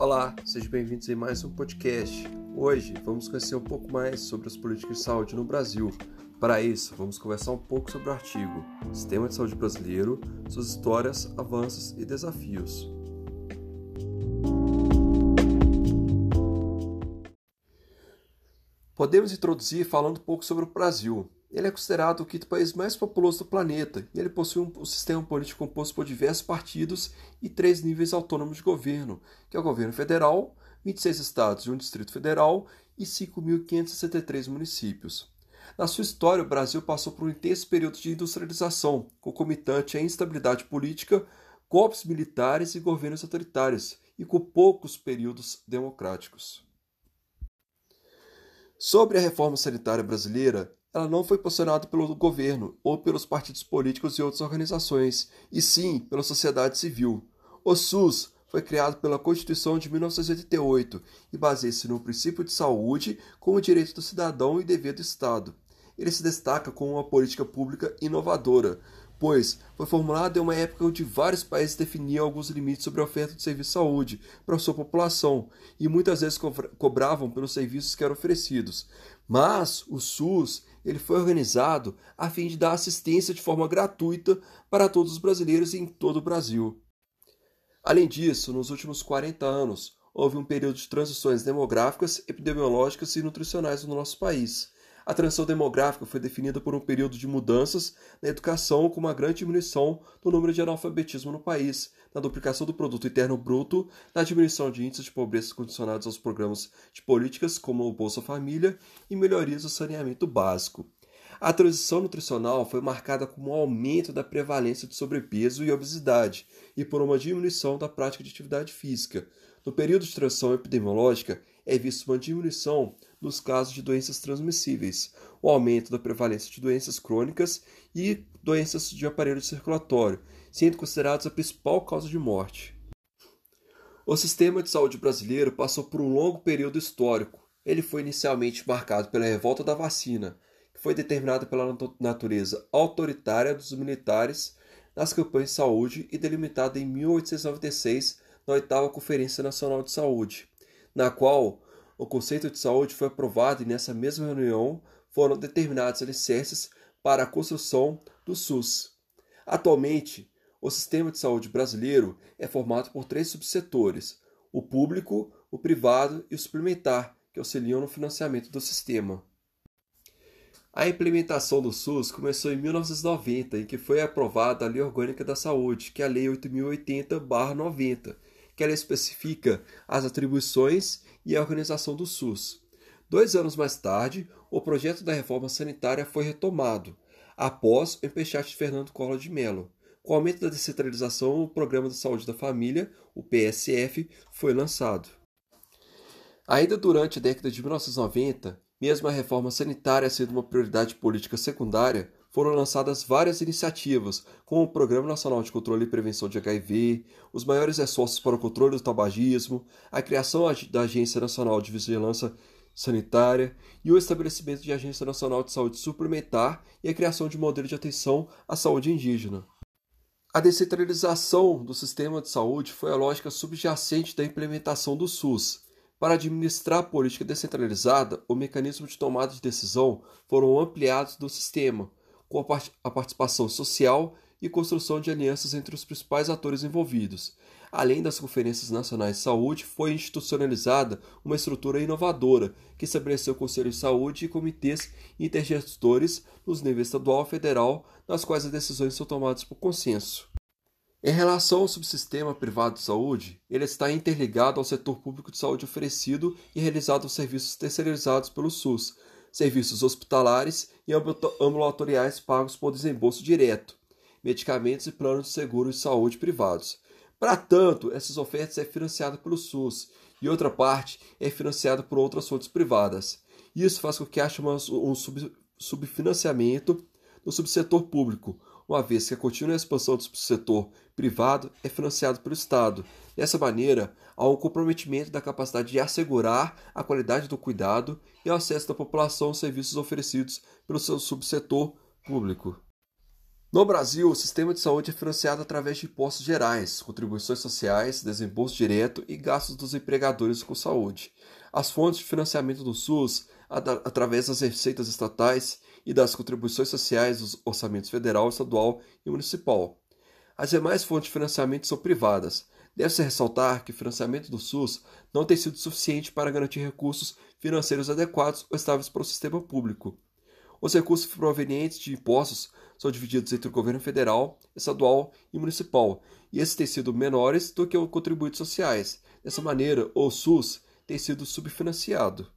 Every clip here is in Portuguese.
Olá, sejam bem-vindos em mais um podcast. Hoje vamos conhecer um pouco mais sobre as políticas de saúde no Brasil. Para isso, vamos conversar um pouco sobre o artigo Sistema de Saúde Brasileiro, suas histórias, avanços e desafios. Podemos introduzir falando um pouco sobre o Brasil. Ele é considerado o quinto país mais populoso do planeta e ele possui um sistema político composto por diversos partidos e três níveis autônomos de governo, que é o governo federal, 26 estados e um distrito federal e 5.563 municípios. Na sua história, o Brasil passou por um intenso período de industrialização, concomitante à instabilidade política, golpes militares e governos autoritários, e com poucos períodos democráticos. Sobre a reforma sanitária brasileira, ela não foi posicionada pelo governo ou pelos partidos políticos e outras organizações, e sim pela sociedade civil. O SUS foi criado pela Constituição de 1988 e baseia-se no princípio de saúde como direito do cidadão e dever do Estado. Ele se destaca como uma política pública inovadora, pois foi formulado em uma época onde vários países definiam alguns limites sobre a oferta de serviço de saúde para sua população e muitas vezes co cobravam pelos serviços que eram oferecidos. Mas o SUS ele foi organizado a fim de dar assistência de forma gratuita para todos os brasileiros em todo o Brasil. Além disso, nos últimos 40 anos, houve um período de transições demográficas, epidemiológicas e nutricionais no nosso país a transição demográfica foi definida por um período de mudanças na educação com uma grande diminuição do número de analfabetismo no país, na duplicação do produto interno bruto, na diminuição de índices de pobreza condicionados aos programas de políticas como o Bolsa Família e melhorias do saneamento básico. A transição nutricional foi marcada com um aumento da prevalência de sobrepeso e obesidade e por uma diminuição da prática de atividade física. No período de transição epidemiológica, é vista uma diminuição nos casos de doenças transmissíveis, o aumento da prevalência de doenças crônicas e doenças de aparelho circulatório, sendo considerados a principal causa de morte. O sistema de saúde brasileiro passou por um longo período histórico. Ele foi inicialmente marcado pela revolta da vacina, que foi determinada pela natureza autoritária dos militares nas campanhas de saúde e delimitada em 1896 na oitava Conferência Nacional de Saúde, na qual o conceito de saúde foi aprovado e nessa mesma reunião foram determinados alicerces para a construção do SUS. Atualmente, o sistema de saúde brasileiro é formado por três subsetores: o público, o privado e o suplementar, que auxiliam no financiamento do sistema. A implementação do SUS começou em 1990, em que foi aprovada a Lei Orgânica da Saúde, que é a Lei 8080-90, que ela especifica as atribuições e a organização do SUS. Dois anos mais tarde, o projeto da reforma sanitária foi retomado, após o empechate de Fernando Collor de Mello. Com o aumento da descentralização, o Programa de Saúde da Família, o PSF, foi lançado. Ainda durante a década de 1990, mesmo a reforma sanitária sendo uma prioridade política secundária, foram lançadas várias iniciativas, como o Programa Nacional de Controle e Prevenção de HIV, os maiores esforços para o controle do tabagismo, a criação da Agência Nacional de Vigilância Sanitária e o estabelecimento de Agência Nacional de Saúde Suplementar e a criação de modelo de atenção à saúde indígena. A descentralização do sistema de saúde foi a lógica subjacente da implementação do SUS. Para administrar a política descentralizada, o mecanismo de tomada de decisão foram ampliados do sistema, com a participação social e construção de alianças entre os principais atores envolvidos. Além das conferências nacionais de saúde, foi institucionalizada uma estrutura inovadora que estabeleceu conselhos de saúde e comitês intergestores nos níveis estadual e federal, nas quais as decisões são tomadas por consenso. Em relação ao subsistema privado de saúde, ele está interligado ao setor público de saúde oferecido e realizado aos serviços terceirizados pelo SUS, serviços hospitalares e ambulatoriais pagos por desembolso direto, medicamentos e planos de seguro de saúde privados. Para tanto, essas ofertas é financiada pelo SUS e outra parte é financiada por outras fontes privadas. Isso faz com que haja um sub, subfinanciamento no subsetor público, uma vez que a contínua expansão do setor privado é financiado pelo Estado. Dessa maneira, há um comprometimento da capacidade de assegurar a qualidade do cuidado e o acesso da população aos serviços oferecidos pelo seu subsetor público. No Brasil, o sistema de saúde é financiado através de impostos gerais, contribuições sociais, desembolso direto e gastos dos empregadores com saúde. As fontes de financiamento do SUS, através das receitas estatais e das contribuições sociais dos orçamentos federal, estadual e municipal. As demais fontes de financiamento são privadas. Deve-se ressaltar que o financiamento do SUS não tem sido suficiente para garantir recursos financeiros adequados ou estáveis para o sistema público. Os recursos provenientes de impostos são divididos entre o governo federal, estadual e municipal, e esses têm sido menores do que os contribuintes sociais. Dessa maneira, o SUS tem sido subfinanciado.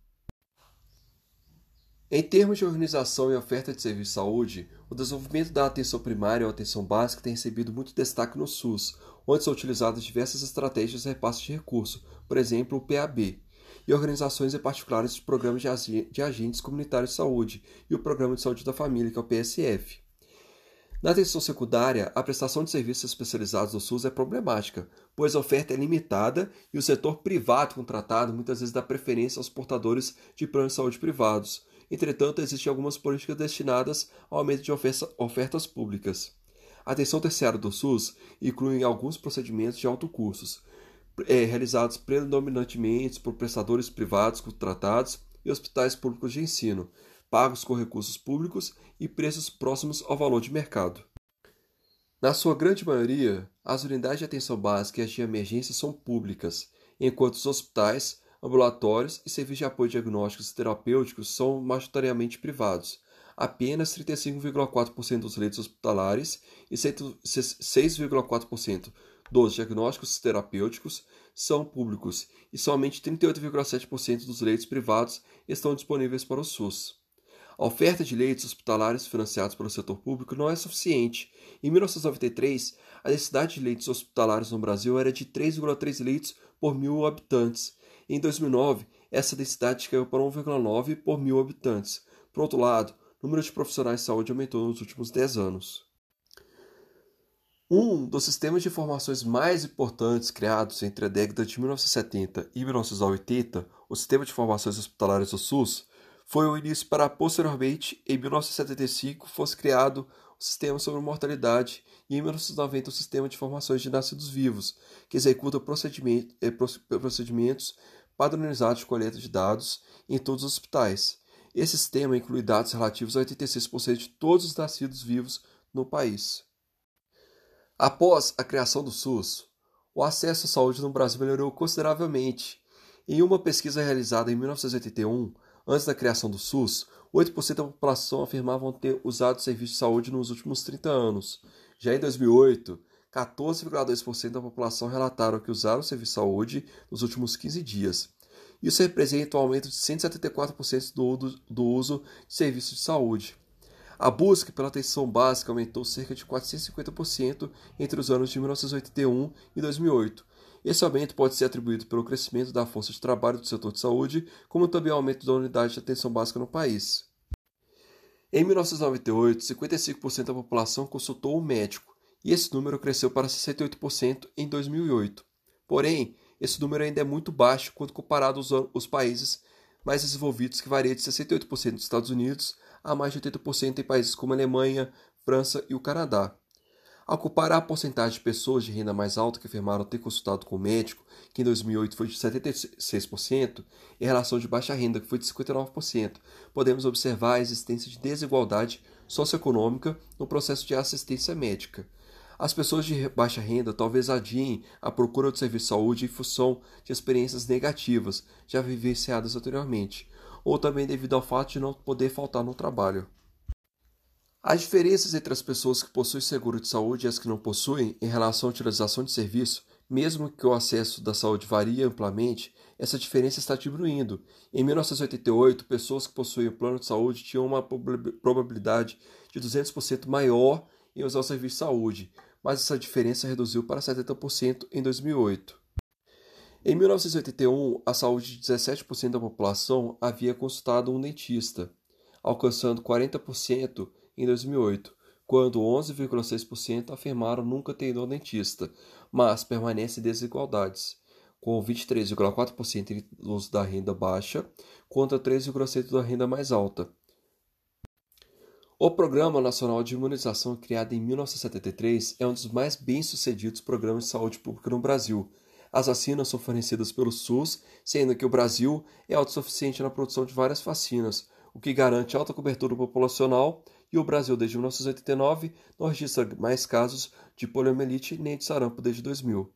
Em termos de organização e oferta de serviços de saúde, o desenvolvimento da atenção primária ou atenção básica tem recebido muito destaque no SUS, onde são utilizadas diversas estratégias de repasse de recursos, por exemplo, o PAB, e organizações em particulares de programas de agentes comunitários de saúde e o Programa de Saúde da Família, que é o PSF. Na atenção secundária, a prestação de serviços especializados do SUS é problemática, pois a oferta é limitada e o setor privado contratado muitas vezes dá preferência aos portadores de planos de saúde privados, Entretanto, existem algumas políticas destinadas ao aumento de ofertas públicas. A atenção terciária do SUS inclui alguns procedimentos de alto custos, é, realizados predominantemente por prestadores privados contratados e hospitais públicos de ensino, pagos com recursos públicos e preços próximos ao valor de mercado. Na sua grande maioria, as unidades de atenção básica e as de emergência são públicas, enquanto os hospitais ambulatórios e serviços de apoio diagnósticos e terapêuticos são majoritariamente privados. Apenas 35,4% dos leitos hospitalares e 6,4% dos diagnósticos terapêuticos são públicos e somente 38,7% dos leitos privados estão disponíveis para o SUS. A oferta de leitos hospitalares financiados pelo setor público não é suficiente. Em 1993, a necessidade de leitos hospitalares no Brasil era de 3,3 leitos por mil habitantes em 2009, essa densidade caiu para 1,9 por mil habitantes. Por outro lado, o número de profissionais de saúde aumentou nos últimos 10 anos. Um dos sistemas de informações mais importantes criados entre a década de 1970 e 1980, o Sistema de Informações Hospitalares do SUS, foi o início para posteriormente, em 1975, fosse criado o Sistema sobre Mortalidade e em 1990 o Sistema de Informações de Nascidos Vivos, que executa eh, procedimentos padronizados de coleta de dados em todos os hospitais. Esse sistema inclui dados relativos a 86% de todos os nascidos vivos no país. Após a criação do SUS, o acesso à saúde no Brasil melhorou consideravelmente. Em uma pesquisa realizada em 1981, antes da criação do SUS, 8% da população afirmavam ter usado serviço de saúde nos últimos 30 anos. Já em 2008, 14,2% da população relataram que usaram o serviço de saúde nos últimos 15 dias. Isso representa um aumento de 174% do, do uso de serviços de saúde. A busca pela atenção básica aumentou cerca de 450% entre os anos de 1981 e 2008. Esse aumento pode ser atribuído pelo crescimento da força de trabalho do setor de saúde, como também ao aumento da unidade de atenção básica no país. Em 1998, 55% da população consultou um médico, e esse número cresceu para 68% em 2008. Porém, esse número ainda é muito baixo quando comparado aos, aos países mais desenvolvidos, que varia de 68% nos Estados Unidos a mais de 80% em países como Alemanha, França e o Canadá. Ao comparar a porcentagem de pessoas de renda mais alta que afirmaram ter consultado com o médico, que em 2008 foi de 76%, em relação de baixa renda, que foi de 59%, podemos observar a existência de desigualdade socioeconômica no processo de assistência médica. As pessoas de baixa renda talvez adiem a procura de serviço de saúde em função de experiências negativas já vivenciadas anteriormente, ou também devido ao fato de não poder faltar no trabalho. As diferenças entre as pessoas que possuem seguro de saúde e as que não possuem em relação à utilização de serviço, mesmo que o acesso da saúde varie amplamente, essa diferença está diminuindo. Em 1988, pessoas que possuíam plano de saúde tinham uma probabilidade de 200% maior em usar o serviço de saúde, mas essa diferença reduziu para 70% em 2008. Em 1981, a saúde de 17% da população havia consultado um dentista, alcançando 40% em 2008, quando 11,6% afirmaram nunca ter ido ao dentista, mas permanecem desigualdades, com 23,4% dos da renda baixa contra 13,7% da renda mais alta. O Programa Nacional de Imunização, criado em 1973, é um dos mais bem-sucedidos programas de saúde pública no Brasil. As vacinas são fornecidas pelo SUS, sendo que o Brasil é autossuficiente na produção de várias vacinas, o que garante alta cobertura populacional, e o Brasil, desde 1989, não registra mais casos de poliomielite nem de sarampo desde 2000.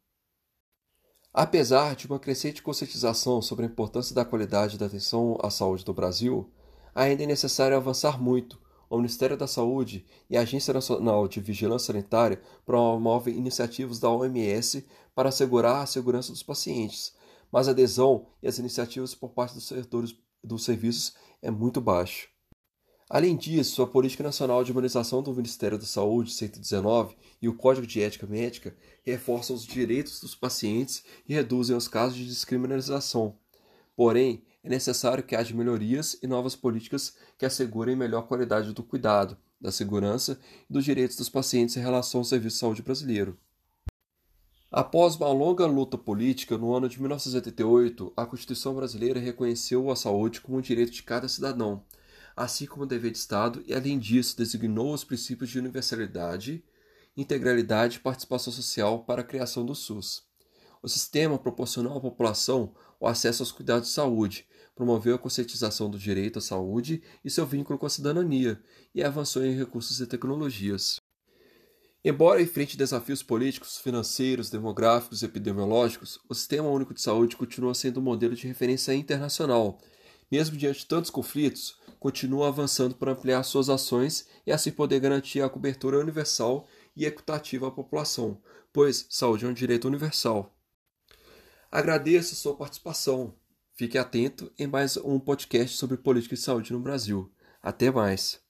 Apesar de uma crescente conscientização sobre a importância da qualidade da atenção à saúde do Brasil, ainda é necessário avançar muito o Ministério da Saúde e a Agência Nacional de Vigilância Sanitária promovem iniciativas da OMS para assegurar a segurança dos pacientes, mas a adesão e as iniciativas por parte dos setores dos serviços é muito baixa. Além disso, a Política Nacional de Imunização do Ministério da Saúde 119 e o Código de Ética Médica reforçam os direitos dos pacientes e reduzem os casos de descriminalização. Porém, é necessário que haja melhorias e novas políticas que assegurem melhor qualidade do cuidado, da segurança e dos direitos dos pacientes em relação ao serviço de saúde brasileiro. Após uma longa luta política, no ano de 1988, a Constituição brasileira reconheceu a saúde como um direito de cada cidadão, assim como um dever de Estado, e além disso, designou os princípios de universalidade, integralidade e participação social para a criação do SUS. O sistema proporcionou à população o acesso aos cuidados de saúde, promoveu a conscientização do direito à saúde e seu vínculo com a cidadania, e avançou em recursos e tecnologias. Embora enfrente desafios políticos, financeiros, demográficos e epidemiológicos, o Sistema Único de Saúde continua sendo um modelo de referência internacional. Mesmo diante de tantos conflitos, continua avançando para ampliar suas ações e assim poder garantir a cobertura universal e equitativa à população, pois saúde é um direito universal. Agradeço sua participação. Fique atento em mais um podcast sobre política e saúde no Brasil. Até mais.